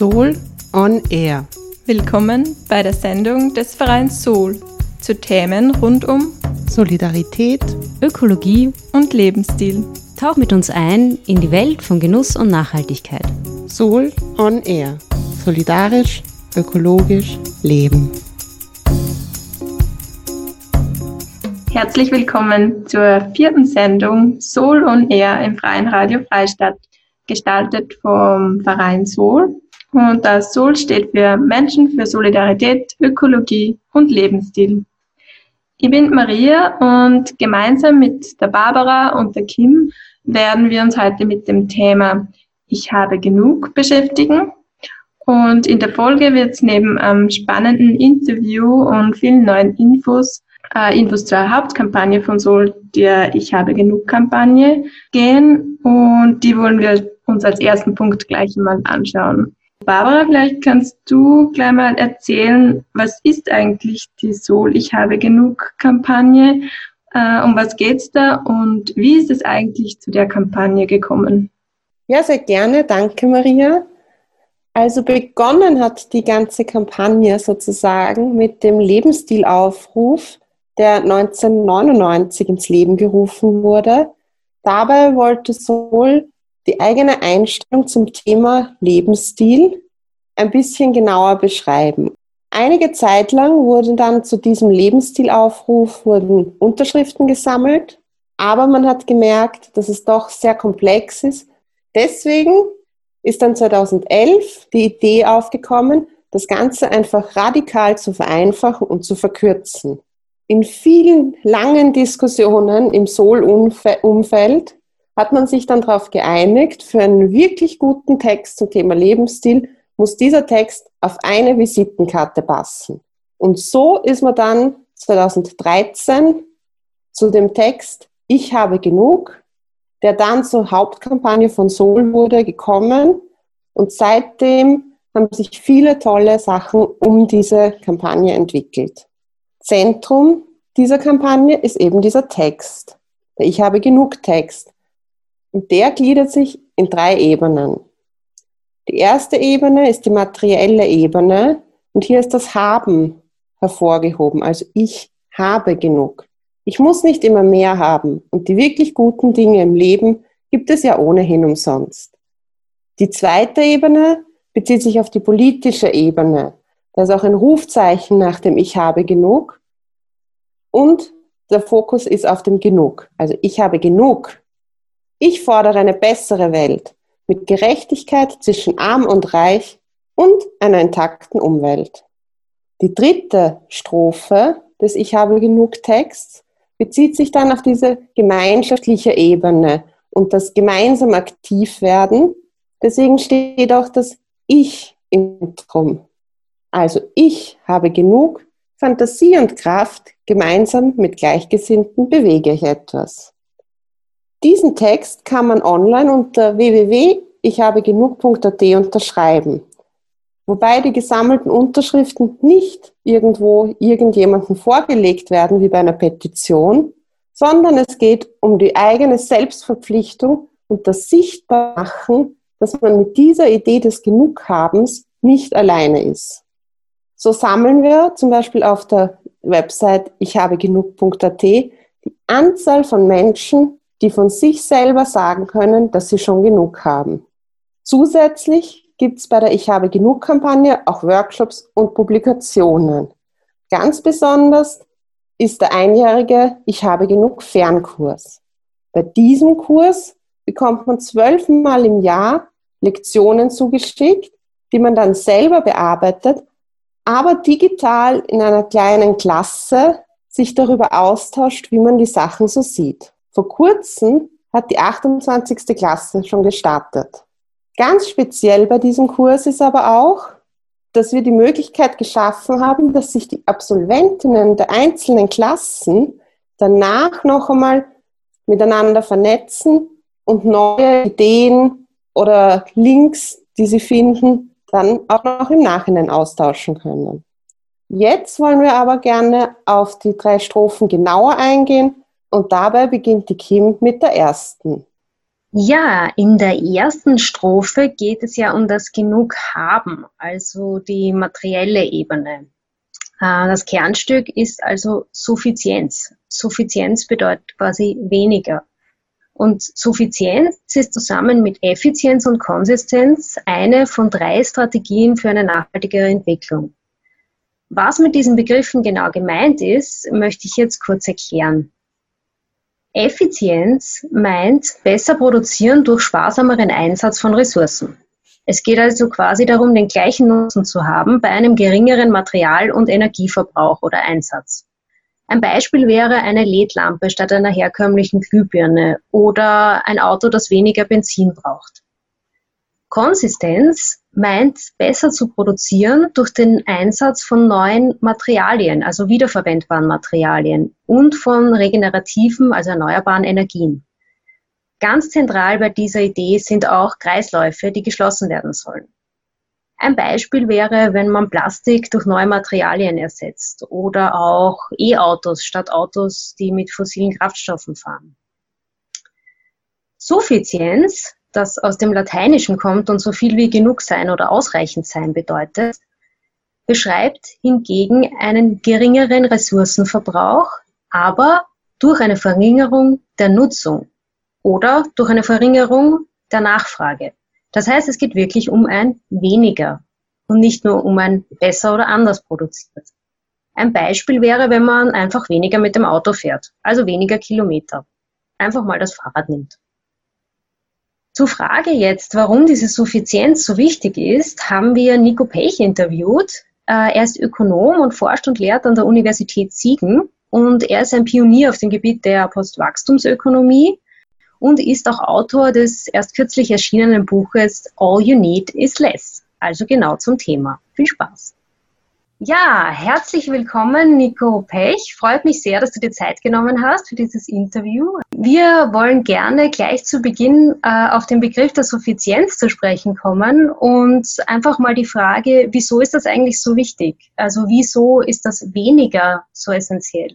Soul on Air. Willkommen bei der Sendung des Vereins Soul zu Themen rund um Solidarität, Ökologie und Lebensstil. Tauch mit uns ein in die Welt von Genuss und Nachhaltigkeit. Soul on Air. Solidarisch, ökologisch, leben. Herzlich willkommen zur vierten Sendung Soul on Air im Freien Radio Freistadt gestaltet vom Verein Sol. Und das Sol steht für Menschen für Solidarität, Ökologie und Lebensstil. Ich bin Maria und gemeinsam mit der Barbara und der Kim werden wir uns heute mit dem Thema Ich habe genug beschäftigen. Und in der Folge wird es neben einem spannenden Interview und vielen neuen Infos äh, Infos zur Hauptkampagne von Sol, der Ich habe genug Kampagne gehen. Und die wollen wir uns als ersten Punkt gleich mal anschauen. Barbara, vielleicht kannst du gleich mal erzählen, was ist eigentlich die Sol Ich habe genug Kampagne? Äh, um was geht's da und wie ist es eigentlich zu der Kampagne gekommen? Ja, sehr gerne. Danke, Maria. Also begonnen hat die ganze Kampagne sozusagen mit dem Lebensstilaufruf, der 1999 ins Leben gerufen wurde. Dabei wollte Sol die eigene Einstellung zum Thema Lebensstil ein bisschen genauer beschreiben. Einige Zeit lang wurden dann zu diesem Lebensstilaufruf wurden Unterschriften gesammelt, aber man hat gemerkt, dass es doch sehr komplex ist. Deswegen ist dann 2011 die Idee aufgekommen, das Ganze einfach radikal zu vereinfachen und zu verkürzen. In vielen langen Diskussionen im Soul-Umfeld hat man sich dann darauf geeinigt, für einen wirklich guten Text zum Thema Lebensstil muss dieser Text auf eine Visitenkarte passen. Und so ist man dann 2013 zu dem Text Ich habe genug, der dann zur Hauptkampagne von Sol wurde, gekommen. Und seitdem haben sich viele tolle Sachen um diese Kampagne entwickelt. Zentrum dieser Kampagne ist eben dieser Text. Ich habe genug Text. Und der gliedert sich in drei Ebenen. Die erste Ebene ist die materielle Ebene und hier ist das Haben hervorgehoben. Also ich habe genug. Ich muss nicht immer mehr haben und die wirklich guten Dinge im Leben gibt es ja ohnehin umsonst. Die zweite Ebene bezieht sich auf die politische Ebene. Da ist auch ein Rufzeichen nach dem Ich habe genug und der Fokus ist auf dem Genug. Also ich habe genug ich fordere eine bessere Welt mit Gerechtigkeit zwischen arm und reich und einer intakten Umwelt. Die dritte Strophe des Ich habe genug Texts bezieht sich dann auf diese gemeinschaftliche Ebene und das gemeinsam aktiv werden. Deswegen steht auch das Ich im Zentrum. Also ich habe genug Fantasie und Kraft, gemeinsam mit Gleichgesinnten bewege ich etwas. Diesen Text kann man online unter www.ichhabegenug.at unterschreiben, wobei die gesammelten Unterschriften nicht irgendwo irgendjemandem vorgelegt werden wie bei einer Petition, sondern es geht um die eigene Selbstverpflichtung und das Sichtbarmachen, dass man mit dieser Idee des Genughabens nicht alleine ist. So sammeln wir zum Beispiel auf der Website ichhabegenug.at die Anzahl von Menschen, die von sich selber sagen können, dass sie schon genug haben. Zusätzlich gibt es bei der Ich habe genug Kampagne auch Workshops und Publikationen. Ganz besonders ist der einjährige Ich habe genug Fernkurs. Bei diesem Kurs bekommt man zwölfmal im Jahr Lektionen zugeschickt, die man dann selber bearbeitet, aber digital in einer kleinen Klasse sich darüber austauscht, wie man die Sachen so sieht. Vor kurzem hat die 28. Klasse schon gestartet. Ganz speziell bei diesem Kurs ist aber auch, dass wir die Möglichkeit geschaffen haben, dass sich die Absolventinnen der einzelnen Klassen danach noch einmal miteinander vernetzen und neue Ideen oder Links, die sie finden, dann auch noch im Nachhinein austauschen können. Jetzt wollen wir aber gerne auf die drei Strophen genauer eingehen und dabei beginnt die Kim mit der ersten. Ja, in der ersten Strophe geht es ja um das Genug haben, also die materielle Ebene. Äh, das Kernstück ist also Suffizienz. Suffizienz bedeutet quasi weniger. Und Suffizienz ist zusammen mit Effizienz und Konsistenz eine von drei Strategien für eine nachhaltigere Entwicklung. Was mit diesen Begriffen genau gemeint ist, möchte ich jetzt kurz erklären. Effizienz meint besser produzieren durch sparsameren Einsatz von Ressourcen. Es geht also quasi darum, den gleichen Nutzen zu haben bei einem geringeren Material- und Energieverbrauch oder Einsatz. Ein Beispiel wäre eine LED-Lampe statt einer herkömmlichen Glühbirne oder ein Auto, das weniger Benzin braucht. Konsistenz meint besser zu produzieren durch den Einsatz von neuen Materialien, also wiederverwendbaren Materialien und von regenerativen, also erneuerbaren Energien. Ganz zentral bei dieser Idee sind auch Kreisläufe, die geschlossen werden sollen. Ein Beispiel wäre, wenn man Plastik durch neue Materialien ersetzt oder auch E-Autos statt Autos, die mit fossilen Kraftstoffen fahren. Suffizienz das aus dem Lateinischen kommt und so viel wie genug sein oder ausreichend sein bedeutet, beschreibt hingegen einen geringeren Ressourcenverbrauch, aber durch eine Verringerung der Nutzung oder durch eine Verringerung der Nachfrage. Das heißt, es geht wirklich um ein weniger und nicht nur um ein besser oder anders produziert. Ein Beispiel wäre, wenn man einfach weniger mit dem Auto fährt, also weniger Kilometer. Einfach mal das Fahrrad nimmt. Zur Frage jetzt, warum diese Suffizienz so wichtig ist, haben wir Nico Pech interviewt. Äh, er ist Ökonom und forscht und lehrt an der Universität Siegen und er ist ein Pionier auf dem Gebiet der Postwachstumsökonomie und ist auch Autor des erst kürzlich erschienenen Buches All You Need is Less. Also genau zum Thema. Viel Spaß! Ja, herzlich willkommen, Nico Pech. Freut mich sehr, dass du dir Zeit genommen hast für dieses Interview. Wir wollen gerne gleich zu Beginn äh, auf den Begriff der Suffizienz zu sprechen kommen und einfach mal die Frage, wieso ist das eigentlich so wichtig? Also wieso ist das weniger so essentiell?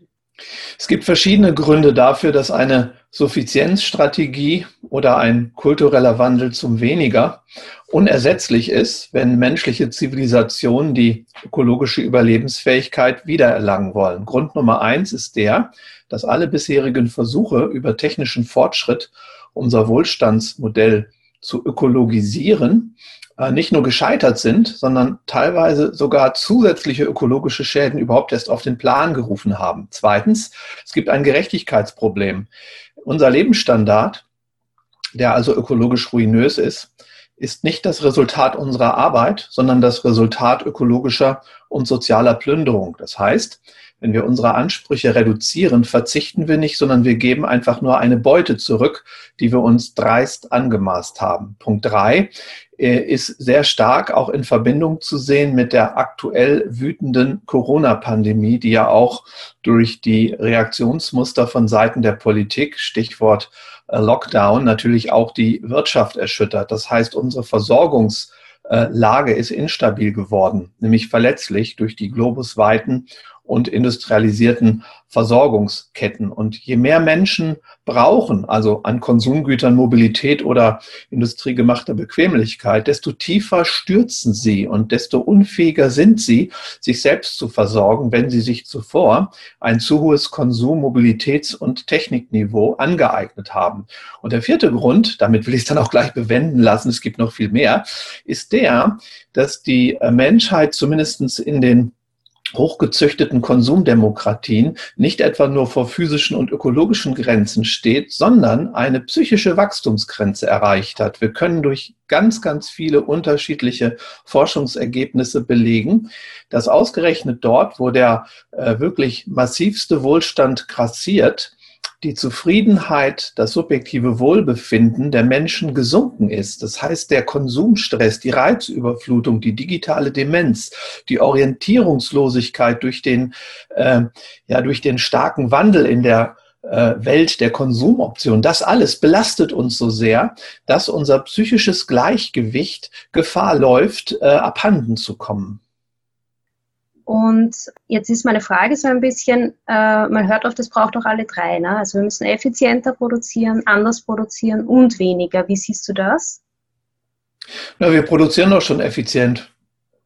Es gibt verschiedene Gründe dafür, dass eine Suffizienzstrategie oder ein kultureller Wandel zum Weniger unersetzlich ist, wenn menschliche Zivilisationen die ökologische Überlebensfähigkeit wiedererlangen wollen. Grund Nummer eins ist der, dass alle bisherigen Versuche über technischen Fortschritt unser Wohlstandsmodell zu ökologisieren äh, nicht nur gescheitert sind, sondern teilweise sogar zusätzliche ökologische Schäden überhaupt erst auf den Plan gerufen haben. Zweitens, es gibt ein Gerechtigkeitsproblem. Unser Lebensstandard, der also ökologisch ruinös ist, ist nicht das Resultat unserer Arbeit, sondern das Resultat ökologischer und sozialer Plünderung. Das heißt, wenn wir unsere Ansprüche reduzieren, verzichten wir nicht, sondern wir geben einfach nur eine Beute zurück, die wir uns dreist angemaßt haben. Punkt drei ist sehr stark auch in Verbindung zu sehen mit der aktuell wütenden Corona-Pandemie, die ja auch durch die Reaktionsmuster von Seiten der Politik, Stichwort äh, Lockdown, natürlich auch die Wirtschaft erschüttert. Das heißt, unsere Versorgungslage ist instabil geworden, nämlich verletzlich durch die globusweiten und industrialisierten Versorgungsketten. Und je mehr Menschen brauchen, also an Konsumgütern, Mobilität oder industriegemachter Bequemlichkeit, desto tiefer stürzen sie und desto unfähiger sind sie, sich selbst zu versorgen, wenn sie sich zuvor ein zu hohes Konsum-, Mobilitäts- und Technikniveau angeeignet haben. Und der vierte Grund, damit will ich es dann auch gleich bewenden lassen, es gibt noch viel mehr, ist der, dass die Menschheit zumindest in den hochgezüchteten Konsumdemokratien nicht etwa nur vor physischen und ökologischen Grenzen steht, sondern eine psychische Wachstumsgrenze erreicht hat. Wir können durch ganz, ganz viele unterschiedliche Forschungsergebnisse belegen, dass ausgerechnet dort, wo der äh, wirklich massivste Wohlstand grassiert, die Zufriedenheit, das subjektive Wohlbefinden der Menschen gesunken ist. Das heißt, der Konsumstress, die Reizüberflutung, die digitale Demenz, die Orientierungslosigkeit durch den, äh, ja, durch den starken Wandel in der äh, Welt der Konsumoption, das alles belastet uns so sehr, dass unser psychisches Gleichgewicht Gefahr läuft, äh, abhanden zu kommen. Und jetzt ist meine Frage so ein bisschen, äh, man hört oft, es braucht doch alle drei. Ne? Also wir müssen effizienter produzieren, anders produzieren und weniger. Wie siehst du das? Na, wir produzieren doch schon effizient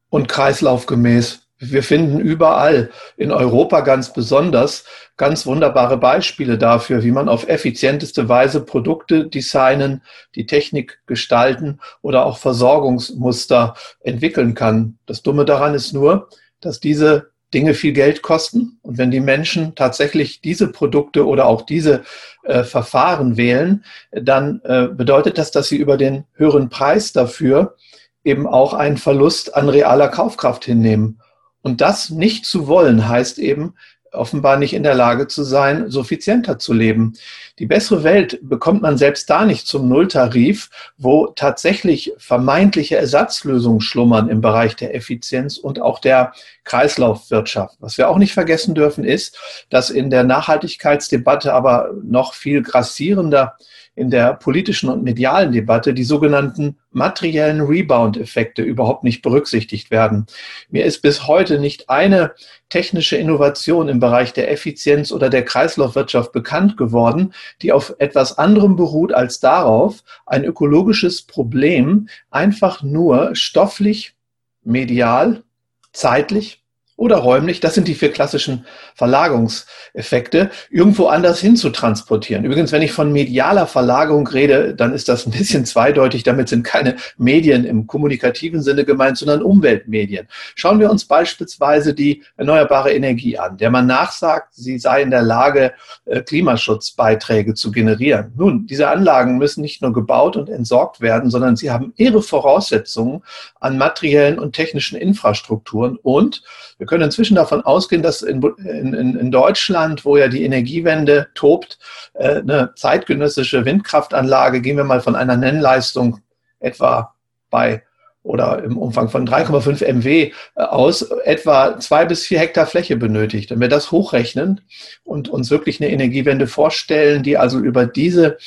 und kreislaufgemäß. Wir finden überall, in Europa ganz besonders, ganz wunderbare Beispiele dafür, wie man auf effizienteste Weise Produkte designen, die Technik gestalten oder auch Versorgungsmuster entwickeln kann. Das Dumme daran ist nur, dass diese Dinge viel Geld kosten. Und wenn die Menschen tatsächlich diese Produkte oder auch diese äh, Verfahren wählen, dann äh, bedeutet das, dass sie über den höheren Preis dafür eben auch einen Verlust an realer Kaufkraft hinnehmen. Und das nicht zu wollen, heißt eben, offenbar nicht in der Lage zu sein, suffizienter zu leben. Die bessere Welt bekommt man selbst da nicht zum Nulltarif, wo tatsächlich vermeintliche Ersatzlösungen schlummern im Bereich der Effizienz und auch der Kreislaufwirtschaft. Was wir auch nicht vergessen dürfen, ist, dass in der Nachhaltigkeitsdebatte aber noch viel grassierender in der politischen und medialen Debatte die sogenannten materiellen Rebound-Effekte überhaupt nicht berücksichtigt werden. Mir ist bis heute nicht eine technische Innovation im Bereich der Effizienz oder der Kreislaufwirtschaft bekannt geworden, die auf etwas anderem beruht als darauf, ein ökologisches Problem einfach nur stofflich, medial, zeitlich oder räumlich, das sind die vier klassischen Verlagerungseffekte, irgendwo anders hin zu transportieren. Übrigens, wenn ich von medialer Verlagerung rede, dann ist das ein bisschen zweideutig. Damit sind keine Medien im kommunikativen Sinne gemeint, sondern Umweltmedien. Schauen wir uns beispielsweise die erneuerbare Energie an, der man nachsagt, sie sei in der Lage, äh, Klimaschutzbeiträge zu generieren. Nun, diese Anlagen müssen nicht nur gebaut und entsorgt werden, sondern sie haben ihre Voraussetzungen an materiellen und technischen Infrastrukturen und wir können inzwischen davon ausgehen, dass in, in, in Deutschland, wo ja die Energiewende tobt, äh, eine zeitgenössische Windkraftanlage, gehen wir mal von einer Nennleistung etwa bei oder im Umfang von 3,5 MW äh, aus etwa zwei bis vier Hektar Fläche benötigt. Wenn wir das hochrechnen und uns wirklich eine Energiewende vorstellen, die also über diese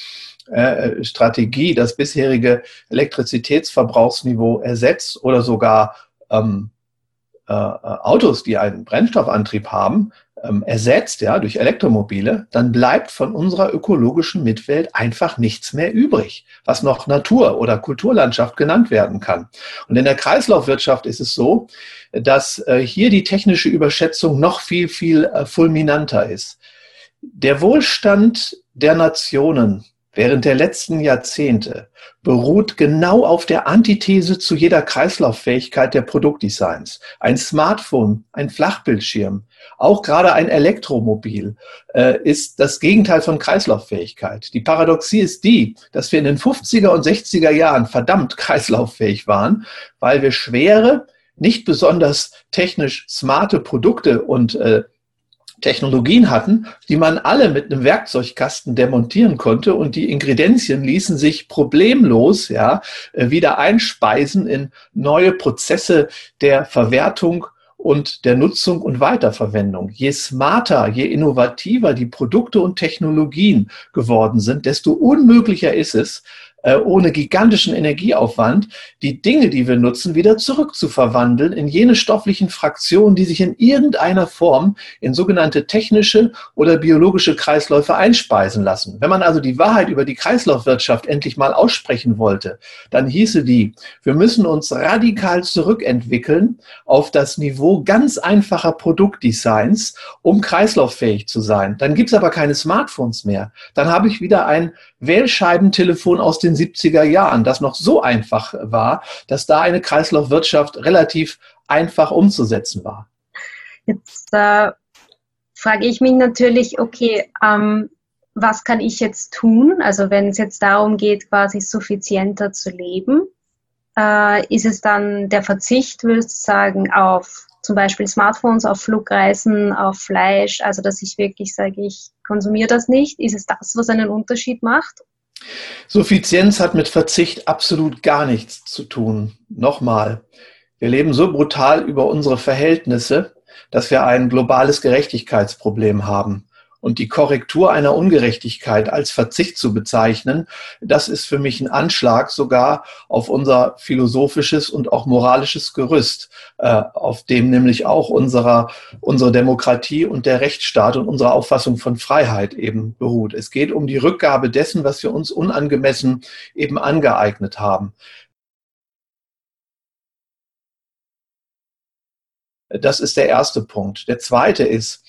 äh, Strategie das bisherige Elektrizitätsverbrauchsniveau ersetzt oder sogar ähm, äh, Autos, die einen Brennstoffantrieb haben, ähm, ersetzt, ja, durch Elektromobile, dann bleibt von unserer ökologischen Mitwelt einfach nichts mehr übrig, was noch Natur oder Kulturlandschaft genannt werden kann. Und in der Kreislaufwirtschaft ist es so, dass äh, hier die technische Überschätzung noch viel, viel äh, fulminanter ist. Der Wohlstand der Nationen während der letzten Jahrzehnte beruht genau auf der Antithese zu jeder Kreislauffähigkeit der Produktdesigns. Ein Smartphone, ein Flachbildschirm, auch gerade ein Elektromobil äh, ist das Gegenteil von Kreislauffähigkeit. Die Paradoxie ist die, dass wir in den 50er und 60er Jahren verdammt kreislauffähig waren, weil wir schwere, nicht besonders technisch smarte Produkte und äh, Technologien hatten, die man alle mit einem Werkzeugkasten demontieren konnte und die Ingredienzien ließen sich problemlos ja, äh, wieder einspeisen in neue Prozesse der Verwertung und der Nutzung und Weiterverwendung. Je smarter, je innovativer die Produkte und Technologien geworden sind, desto unmöglicher ist es, äh, ohne gigantischen Energieaufwand, die Dinge, die wir nutzen, wieder zurückzuverwandeln in jene stofflichen Fraktionen, die sich in irgendeiner Form in sogenannte technische oder biologische Kreisläufe einspeisen lassen. Wenn man also die Wahrheit über die Kreislaufwirtschaft endlich mal aussprechen wollte, dann hieße die, wir müssen uns radikal zurückentwickeln auf das Niveau ganz einfacher Produktdesigns, um kreislauffähig zu sein. Dann gibt es aber keine Smartphones mehr. Dann habe ich wieder ein Wählscheibentelefon aus den 70er Jahren, das noch so einfach war, dass da eine Kreislaufwirtschaft relativ einfach umzusetzen war. Jetzt äh, frage ich mich natürlich, okay, ähm, was kann ich jetzt tun? Also wenn es jetzt darum geht, quasi suffizienter zu leben, äh, ist es dann der Verzicht, würdest du sagen, auf zum Beispiel Smartphones, auf Flugreisen, auf Fleisch, also dass ich wirklich sage, ich konsumiere das nicht? Ist es das, was einen Unterschied macht? Suffizienz hat mit Verzicht absolut gar nichts zu tun. Nochmal, wir leben so brutal über unsere Verhältnisse, dass wir ein globales Gerechtigkeitsproblem haben. Und die Korrektur einer Ungerechtigkeit als Verzicht zu bezeichnen, das ist für mich ein Anschlag sogar auf unser philosophisches und auch moralisches Gerüst, äh, auf dem nämlich auch unserer, unsere Demokratie und der Rechtsstaat und unsere Auffassung von Freiheit eben beruht. Es geht um die Rückgabe dessen, was wir uns unangemessen eben angeeignet haben. Das ist der erste Punkt. Der zweite ist,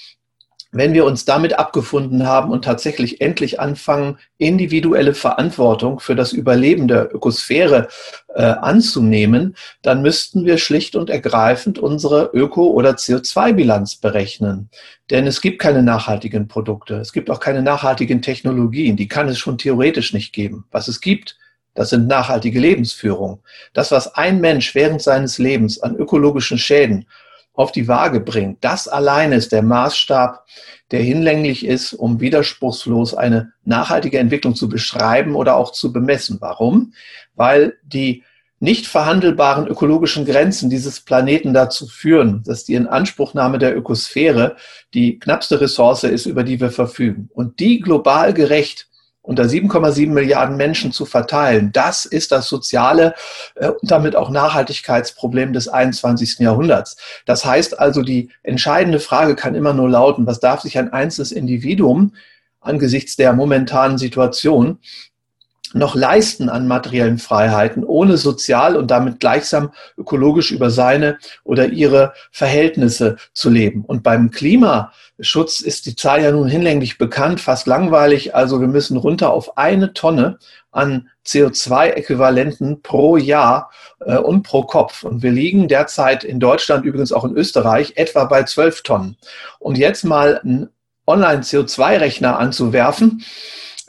wenn wir uns damit abgefunden haben und tatsächlich endlich anfangen, individuelle Verantwortung für das Überleben der Ökosphäre äh, anzunehmen, dann müssten wir schlicht und ergreifend unsere Öko- oder CO2-Bilanz berechnen. Denn es gibt keine nachhaltigen Produkte, es gibt auch keine nachhaltigen Technologien, die kann es schon theoretisch nicht geben. Was es gibt, das sind nachhaltige Lebensführung. Das, was ein Mensch während seines Lebens an ökologischen Schäden auf die Waage bringt. Das alleine ist der Maßstab, der hinlänglich ist, um widerspruchslos eine nachhaltige Entwicklung zu beschreiben oder auch zu bemessen. Warum? Weil die nicht verhandelbaren ökologischen Grenzen dieses Planeten dazu führen, dass die Inanspruchnahme der Ökosphäre die knappste Ressource ist, über die wir verfügen. Und die global gerecht unter 7,7 Milliarden Menschen zu verteilen, das ist das soziale äh, und damit auch Nachhaltigkeitsproblem des 21. Jahrhunderts. Das heißt also, die entscheidende Frage kann immer nur lauten, was darf sich ein einzelnes Individuum angesichts der momentanen Situation noch leisten an materiellen Freiheiten, ohne sozial und damit gleichsam ökologisch über seine oder ihre Verhältnisse zu leben. Und beim Klimaschutz ist die Zahl ja nun hinlänglich bekannt, fast langweilig. Also wir müssen runter auf eine Tonne an CO2-Äquivalenten pro Jahr äh, und pro Kopf. Und wir liegen derzeit in Deutschland, übrigens auch in Österreich, etwa bei zwölf Tonnen. Und jetzt mal einen Online-CO2-Rechner anzuwerfen,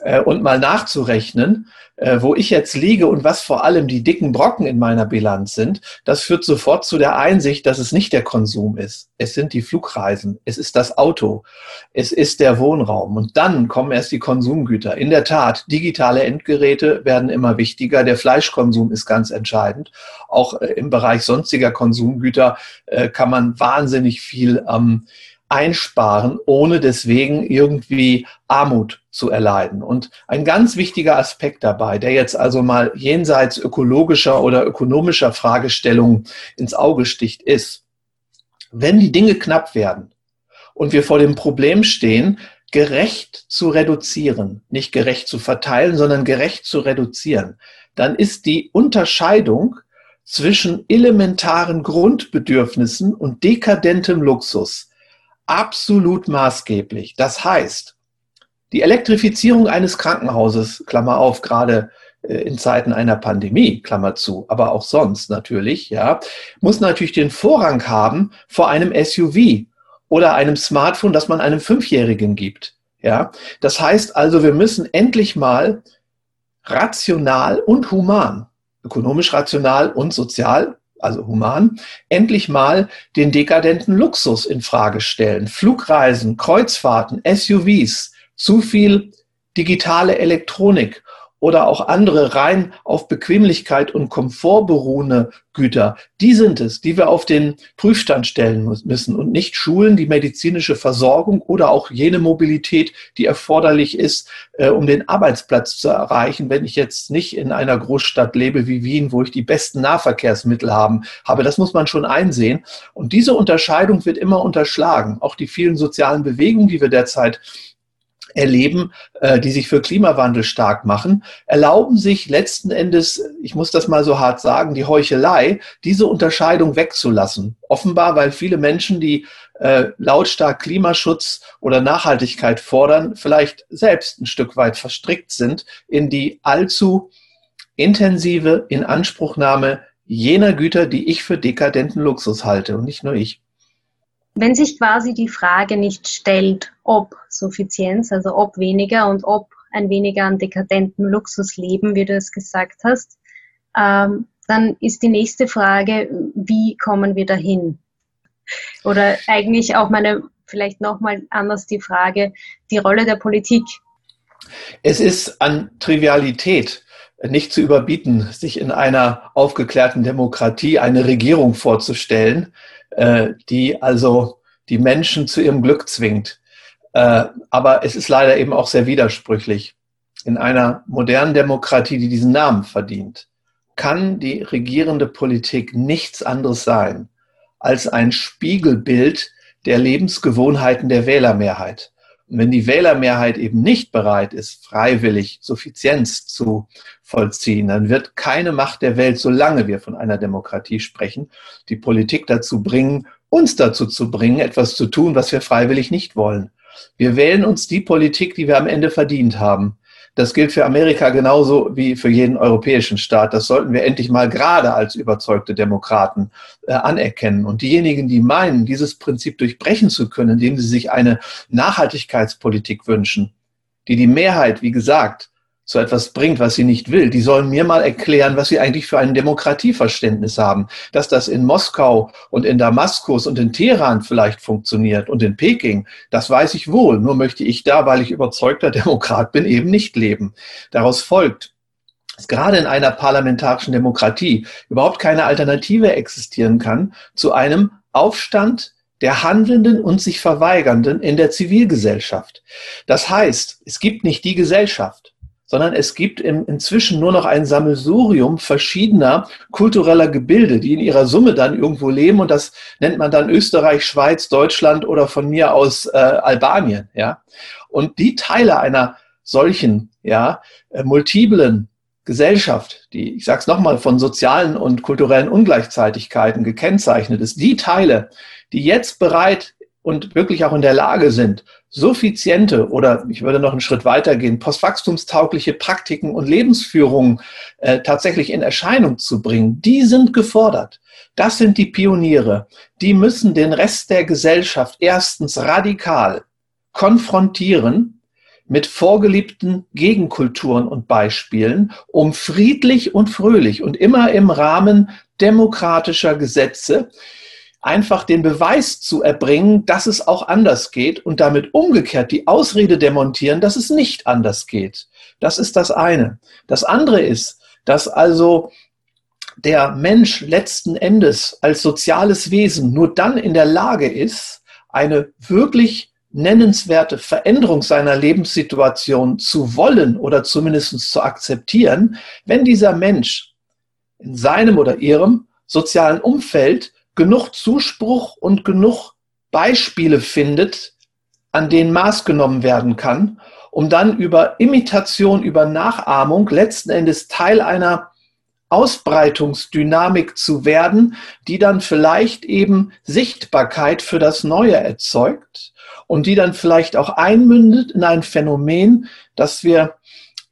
äh, und mal nachzurechnen, äh, wo ich jetzt liege und was vor allem die dicken Brocken in meiner Bilanz sind, das führt sofort zu der Einsicht, dass es nicht der Konsum ist. Es sind die Flugreisen, es ist das Auto, es ist der Wohnraum und dann kommen erst die Konsumgüter. In der Tat, digitale Endgeräte werden immer wichtiger, der Fleischkonsum ist ganz entscheidend. Auch äh, im Bereich sonstiger Konsumgüter äh, kann man wahnsinnig viel ähm, einsparen, ohne deswegen irgendwie Armut zu erleiden. Und ein ganz wichtiger Aspekt dabei, der jetzt also mal jenseits ökologischer oder ökonomischer Fragestellungen ins Auge sticht, ist, wenn die Dinge knapp werden und wir vor dem Problem stehen, gerecht zu reduzieren, nicht gerecht zu verteilen, sondern gerecht zu reduzieren, dann ist die Unterscheidung zwischen elementaren Grundbedürfnissen und dekadentem Luxus absolut maßgeblich. Das heißt, die Elektrifizierung eines Krankenhauses, Klammer auf, gerade äh, in Zeiten einer Pandemie, Klammer zu, aber auch sonst natürlich, ja, muss natürlich den Vorrang haben vor einem SUV oder einem Smartphone, das man einem Fünfjährigen gibt. Ja, das heißt also, wir müssen endlich mal rational und human, ökonomisch rational und sozial also human, endlich mal den dekadenten Luxus in Frage stellen. Flugreisen, Kreuzfahrten, SUVs, zu viel digitale Elektronik oder auch andere rein auf Bequemlichkeit und Komfort beruhende Güter, die sind es, die wir auf den Prüfstand stellen müssen und nicht Schulen, die medizinische Versorgung oder auch jene Mobilität, die erforderlich ist, äh, um den Arbeitsplatz zu erreichen, wenn ich jetzt nicht in einer Großstadt lebe wie Wien, wo ich die besten Nahverkehrsmittel haben, habe. Das muss man schon einsehen. Und diese Unterscheidung wird immer unterschlagen. Auch die vielen sozialen Bewegungen, die wir derzeit erleben, äh, die sich für Klimawandel stark machen, erlauben sich letzten Endes, ich muss das mal so hart sagen, die Heuchelei, diese Unterscheidung wegzulassen. Offenbar, weil viele Menschen, die äh, lautstark Klimaschutz oder Nachhaltigkeit fordern, vielleicht selbst ein Stück weit verstrickt sind in die allzu intensive Inanspruchnahme jener Güter, die ich für dekadenten Luxus halte und nicht nur ich. Wenn sich quasi die Frage nicht stellt, ob Suffizienz, also ob weniger und ob ein weniger an dekadenten Luxus leben, wie du es gesagt hast, ähm, dann ist die nächste Frage, wie kommen wir dahin? Oder eigentlich auch meine, vielleicht nochmal anders die Frage, die Rolle der Politik. Es ist an Trivialität nicht zu überbieten, sich in einer aufgeklärten Demokratie eine Regierung vorzustellen, äh, die also die Menschen zu ihrem Glück zwingt. Äh, aber es ist leider eben auch sehr widersprüchlich. In einer modernen Demokratie, die diesen Namen verdient, kann die regierende Politik nichts anderes sein als ein Spiegelbild der Lebensgewohnheiten der Wählermehrheit. Und wenn die Wählermehrheit eben nicht bereit ist, freiwillig Suffizienz zu vollziehen, dann wird keine Macht der Welt, solange wir von einer Demokratie sprechen, die Politik dazu bringen, uns dazu zu bringen, etwas zu tun, was wir freiwillig nicht wollen. Wir wählen uns die Politik, die wir am Ende verdient haben. Das gilt für Amerika genauso wie für jeden europäischen Staat. Das sollten wir endlich mal gerade als überzeugte Demokraten äh, anerkennen. Und diejenigen, die meinen, dieses Prinzip durchbrechen zu können, indem sie sich eine Nachhaltigkeitspolitik wünschen, die die Mehrheit, wie gesagt, so etwas bringt, was sie nicht will, die sollen mir mal erklären, was sie eigentlich für ein Demokratieverständnis haben. Dass das in Moskau und in Damaskus und in Teheran vielleicht funktioniert und in Peking, das weiß ich wohl. Nur möchte ich da, weil ich überzeugter Demokrat bin, eben nicht leben. Daraus folgt, dass gerade in einer parlamentarischen Demokratie überhaupt keine Alternative existieren kann zu einem Aufstand der Handelnden und sich Verweigernden in der Zivilgesellschaft. Das heißt, es gibt nicht die Gesellschaft sondern es gibt im, inzwischen nur noch ein Sammelsurium verschiedener kultureller Gebilde, die in ihrer Summe dann irgendwo leben und das nennt man dann Österreich, Schweiz, Deutschland oder von mir aus äh, Albanien, ja. Und die Teile einer solchen, ja, äh, multiplen Gesellschaft, die, ich sage es nochmal, von sozialen und kulturellen Ungleichzeitigkeiten gekennzeichnet ist, die Teile, die jetzt bereit und wirklich auch in der Lage sind, suffiziente oder ich würde noch einen Schritt weitergehen, postwachstumstaugliche Praktiken und Lebensführungen äh, tatsächlich in Erscheinung zu bringen, die sind gefordert. Das sind die Pioniere. Die müssen den Rest der Gesellschaft erstens radikal konfrontieren mit vorgeliebten Gegenkulturen und Beispielen, um friedlich und fröhlich und immer im Rahmen demokratischer Gesetze einfach den Beweis zu erbringen, dass es auch anders geht und damit umgekehrt die Ausrede demontieren, dass es nicht anders geht. Das ist das eine. Das andere ist, dass also der Mensch letzten Endes als soziales Wesen nur dann in der Lage ist, eine wirklich nennenswerte Veränderung seiner Lebenssituation zu wollen oder zumindest zu akzeptieren, wenn dieser Mensch in seinem oder ihrem sozialen Umfeld genug Zuspruch und genug Beispiele findet, an denen Maß genommen werden kann, um dann über Imitation, über Nachahmung letzten Endes Teil einer Ausbreitungsdynamik zu werden, die dann vielleicht eben Sichtbarkeit für das Neue erzeugt und die dann vielleicht auch einmündet in ein Phänomen, das wir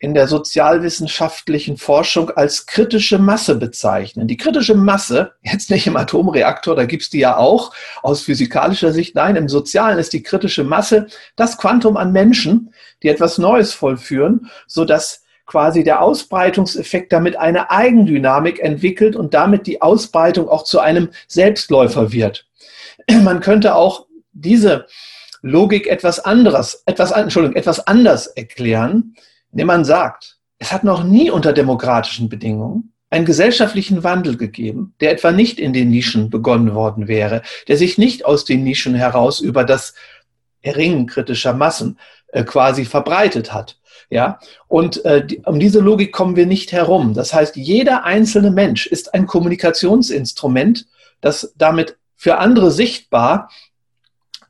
in der sozialwissenschaftlichen Forschung als kritische Masse bezeichnen. Die kritische Masse, jetzt nicht im Atomreaktor, da gibt's die ja auch aus physikalischer Sicht, nein, im Sozialen ist die kritische Masse das Quantum an Menschen, die etwas Neues vollführen, so dass quasi der Ausbreitungseffekt damit eine Eigendynamik entwickelt und damit die Ausbreitung auch zu einem Selbstläufer wird. Man könnte auch diese Logik etwas anderes, etwas, Entschuldigung, etwas anders erklären, indem man sagt, es hat noch nie unter demokratischen Bedingungen einen gesellschaftlichen Wandel gegeben, der etwa nicht in den Nischen begonnen worden wäre, der sich nicht aus den Nischen heraus über das Erringen kritischer Massen äh, quasi verbreitet hat. Ja, und äh, die, um diese Logik kommen wir nicht herum. Das heißt, jeder einzelne Mensch ist ein Kommunikationsinstrument, das damit für andere sichtbar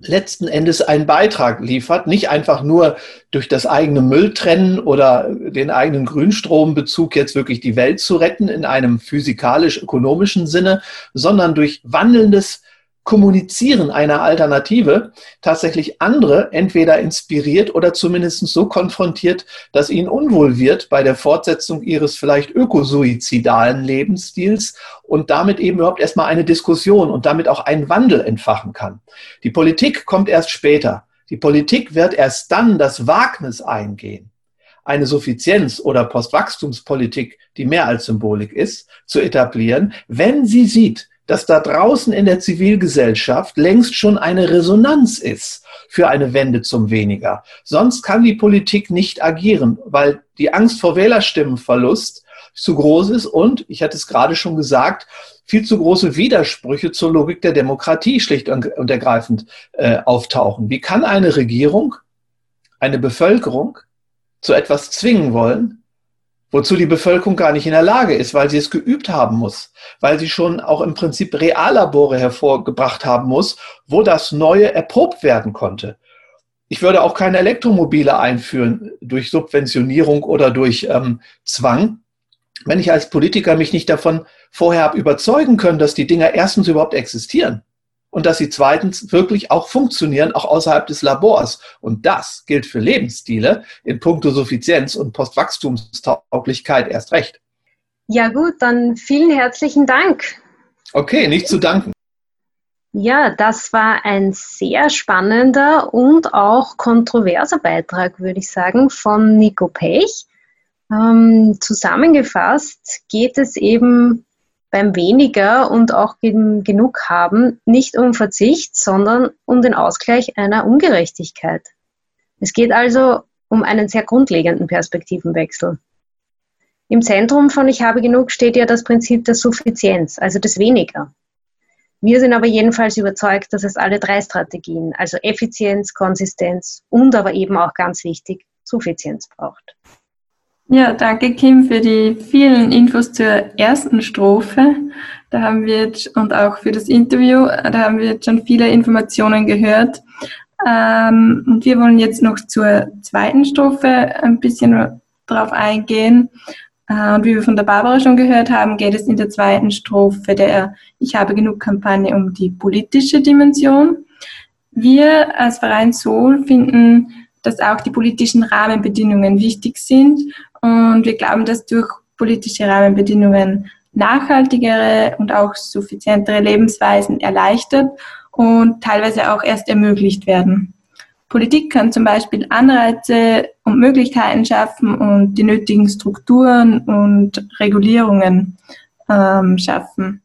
letzten Endes einen Beitrag liefert, nicht einfach nur durch das eigene Mülltrennen oder den eigenen Grünstrombezug jetzt wirklich die Welt zu retten in einem physikalisch-ökonomischen Sinne, sondern durch wandelndes Kommunizieren einer Alternative tatsächlich andere entweder inspiriert oder zumindest so konfrontiert, dass ihnen unwohl wird bei der Fortsetzung ihres vielleicht ökosuizidalen Lebensstils und damit eben überhaupt erstmal eine Diskussion und damit auch einen Wandel entfachen kann. Die Politik kommt erst später. Die Politik wird erst dann das Wagnis eingehen, eine Suffizienz- oder Postwachstumspolitik, die mehr als Symbolik ist, zu etablieren, wenn sie sieht, dass da draußen in der Zivilgesellschaft längst schon eine Resonanz ist für eine Wende zum Weniger. Sonst kann die Politik nicht agieren, weil die Angst vor Wählerstimmenverlust zu groß ist und, ich hatte es gerade schon gesagt, viel zu große Widersprüche zur Logik der Demokratie schlicht und ergreifend äh, auftauchen. Wie kann eine Regierung eine Bevölkerung zu etwas zwingen wollen, wozu die Bevölkerung gar nicht in der Lage ist, weil sie es geübt haben muss, weil sie schon auch im Prinzip Reallabore hervorgebracht haben muss, wo das Neue erprobt werden konnte. Ich würde auch keine Elektromobile einführen durch Subventionierung oder durch ähm, Zwang, wenn ich als Politiker mich nicht davon vorher habe überzeugen können, dass die Dinger erstens überhaupt existieren und dass sie zweitens wirklich auch funktionieren, auch außerhalb des Labors. Und das gilt für Lebensstile in puncto Suffizienz und Postwachstumstauglichkeit erst recht. Ja gut, dann vielen herzlichen Dank. Okay, nicht zu danken. Ja, das war ein sehr spannender und auch kontroverser Beitrag, würde ich sagen, von Nico Pech. Ähm, zusammengefasst geht es eben beim weniger und auch genug haben nicht um Verzicht, sondern um den Ausgleich einer Ungerechtigkeit. Es geht also um einen sehr grundlegenden Perspektivenwechsel. Im Zentrum von Ich habe genug steht ja das Prinzip der Suffizienz, also des Weniger. Wir sind aber jedenfalls überzeugt, dass es alle drei Strategien, also Effizienz, Konsistenz und aber eben auch ganz wichtig, Suffizienz braucht. Ja, danke Kim für die vielen Infos zur ersten Strophe. Da haben wir jetzt, und auch für das Interview, da haben wir jetzt schon viele Informationen gehört. Ähm, und wir wollen jetzt noch zur zweiten Strophe ein bisschen drauf eingehen. Äh, und wie wir von der Barbara schon gehört haben, geht es in der zweiten Strophe der Ich habe genug Kampagne um die politische Dimension. Wir als Verein Sol finden, dass auch die politischen Rahmenbedingungen wichtig sind und wir glauben, dass durch politische Rahmenbedingungen nachhaltigere und auch suffizientere Lebensweisen erleichtert und teilweise auch erst ermöglicht werden. Politik kann zum Beispiel Anreize und Möglichkeiten schaffen und die nötigen Strukturen und Regulierungen ähm, schaffen.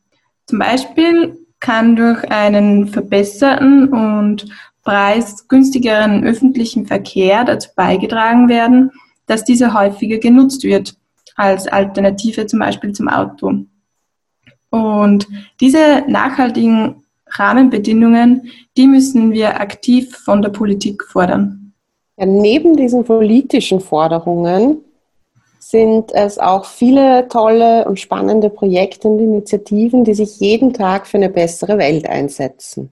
Zum Beispiel kann durch einen verbesserten und preisgünstigeren öffentlichen Verkehr dazu beigetragen werden, dass dieser häufiger genutzt wird als Alternative zum Beispiel zum Auto. Und diese nachhaltigen Rahmenbedingungen, die müssen wir aktiv von der Politik fordern. Ja, neben diesen politischen Forderungen sind es auch viele tolle und spannende Projekte und Initiativen, die sich jeden Tag für eine bessere Welt einsetzen.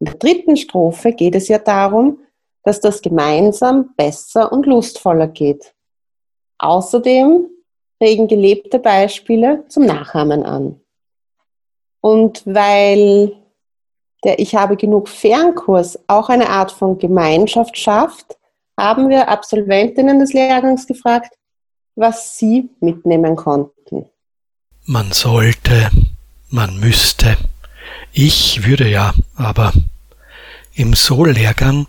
In der dritten Strophe geht es ja darum, dass das gemeinsam besser und lustvoller geht. Außerdem regen gelebte Beispiele zum Nachahmen an. Und weil der Ich habe genug Fernkurs auch eine Art von Gemeinschaft schafft, haben wir Absolventinnen des Lehrgangs gefragt, was sie mitnehmen konnten. Man sollte, man müsste. Ich würde ja, aber im Sol-Lehrgang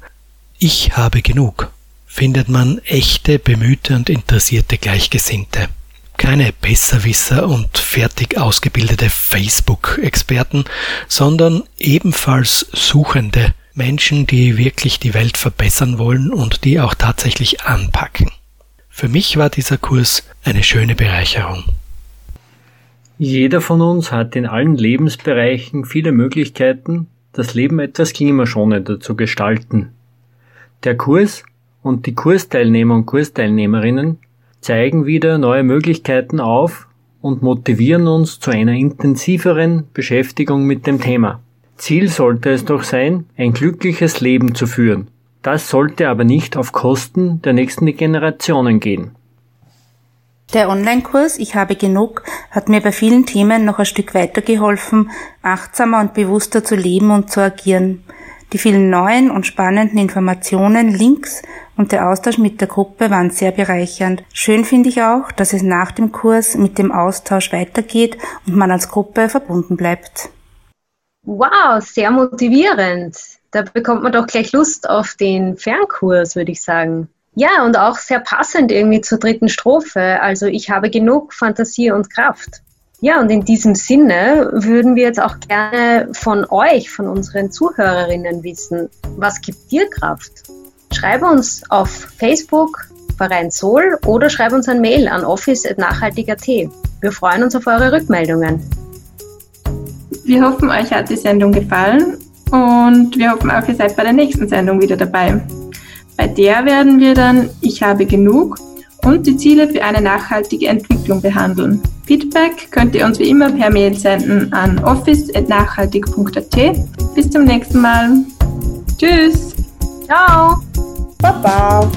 ich habe genug findet man echte, bemühte und interessierte Gleichgesinnte. Keine Besserwisser und fertig ausgebildete Facebook-Experten, sondern ebenfalls Suchende, Menschen, die wirklich die Welt verbessern wollen und die auch tatsächlich anpacken. Für mich war dieser Kurs eine schöne Bereicherung. Jeder von uns hat in allen Lebensbereichen viele Möglichkeiten, das Leben etwas klimaschonender zu gestalten. Der Kurs und die Kursteilnehmer und Kursteilnehmerinnen zeigen wieder neue Möglichkeiten auf und motivieren uns zu einer intensiveren Beschäftigung mit dem Thema. Ziel sollte es doch sein, ein glückliches Leben zu führen. Das sollte aber nicht auf Kosten der nächsten Generationen gehen. Der Online-Kurs Ich habe genug hat mir bei vielen Themen noch ein Stück weitergeholfen, achtsamer und bewusster zu leben und zu agieren. Die vielen neuen und spannenden Informationen, Links und der Austausch mit der Gruppe waren sehr bereichernd. Schön finde ich auch, dass es nach dem Kurs mit dem Austausch weitergeht und man als Gruppe verbunden bleibt. Wow, sehr motivierend. Da bekommt man doch gleich Lust auf den Fernkurs, würde ich sagen. Ja, und auch sehr passend irgendwie zur dritten Strophe. Also ich habe genug Fantasie und Kraft. Ja, und in diesem Sinne würden wir jetzt auch gerne von euch, von unseren Zuhörerinnen wissen, was gibt dir Kraft? Schreibe uns auf Facebook Verein Sol oder schreib uns ein Mail an office.nachhaltig.at. Wir freuen uns auf eure Rückmeldungen. Wir hoffen, euch hat die Sendung gefallen und wir hoffen auch, ihr seid bei der nächsten Sendung wieder dabei. Bei der werden wir dann Ich habe genug und die Ziele für eine nachhaltige Entwicklung behandeln. Feedback könnt ihr uns wie immer per Mail senden an office.nachhaltig.at. Bis zum nächsten Mal. Tschüss. Ciao. Baba.